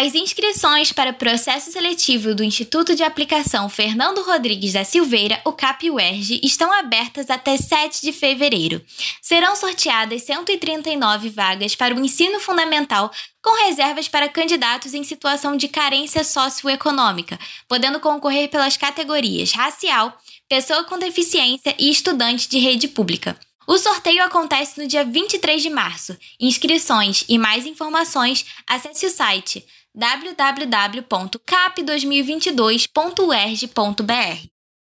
As inscrições para o processo seletivo do Instituto de Aplicação Fernando Rodrigues da Silveira, o CAP-UERJ, estão abertas até 7 de fevereiro. Serão sorteadas 139 vagas para o ensino fundamental, com reservas para candidatos em situação de carência socioeconômica, podendo concorrer pelas categorias racial, pessoa com deficiência e estudante de rede pública. O sorteio acontece no dia 23 de março. Inscrições e mais informações, acesse o site www.cap2022.erg.br.